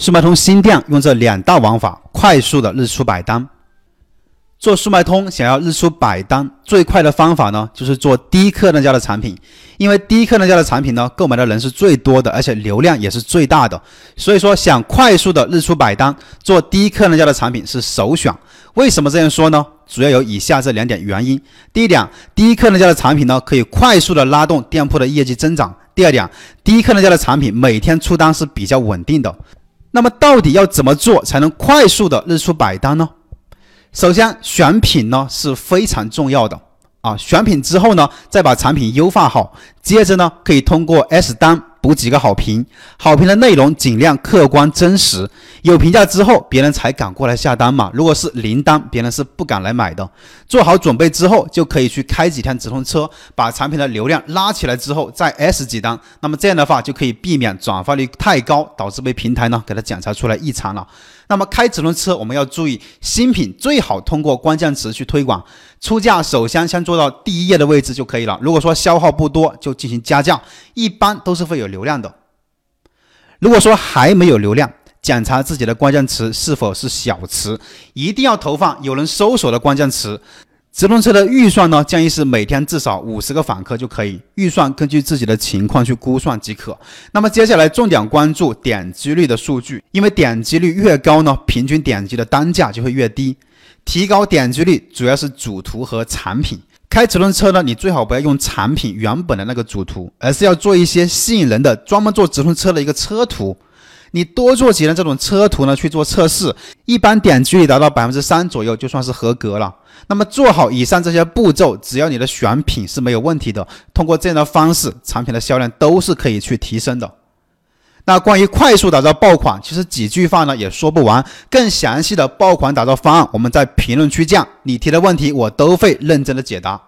速卖通新店用这两大玩法，快速的日出百单。做速卖通想要日出百单，最快的方法呢，就是做低客单价的产品。因为低客单价的产品呢，购买的人是最多的，而且流量也是最大的。所以说，想快速的日出百单，做低客单价的产品是首选。为什么这样说呢？主要有以下这两点原因。第一点，低客单价的产品呢，可以快速的拉动店铺的业绩增长。第二点，低客单价的产品每天出单是比较稳定的。到底要怎么做才能快速的日出百单呢？首先，选品呢是非常重要的啊。选品之后呢，再把产品优化好，接着呢，可以通过 S 单。补几个好评，好评的内容尽量客观真实，有评价之后，别人才敢过来下单嘛。如果是零单，别人是不敢来买的。做好准备之后，就可以去开几天直通车，把产品的流量拉起来之后，再 S 几单。那么这样的话，就可以避免转发率太高，导致被平台呢给它检查出来异常了。那么开直通车，我们要注意新品最好通过关键词去推广，出价首先先做到第一页的位置就可以了。如果说消耗不多，就进行加价，一般都是会有流量的。如果说还没有流量，检查自己的关键词是否是小词，一定要投放有人搜索的关键词。直通车的预算呢，建议是每天至少五十个访客就可以，预算根据自己的情况去估算即可。那么接下来重点关注点击率的数据，因为点击率越高呢，平均点击的单价就会越低。提高点击率主要是主图和产品。开直通车呢，你最好不要用产品原本的那个主图，而是要做一些吸引人的，专门做直通车的一个车图。你多做几张这种车图呢，去做测试，一般点击率达到百分之三左右就算是合格了。那么做好以上这些步骤，只要你的选品是没有问题的，通过这样的方式，产品的销量都是可以去提升的。那关于快速打造爆款，其实几句话呢也说不完，更详细的爆款打造方案，我们在评论区见。你提的问题我都会认真的解答。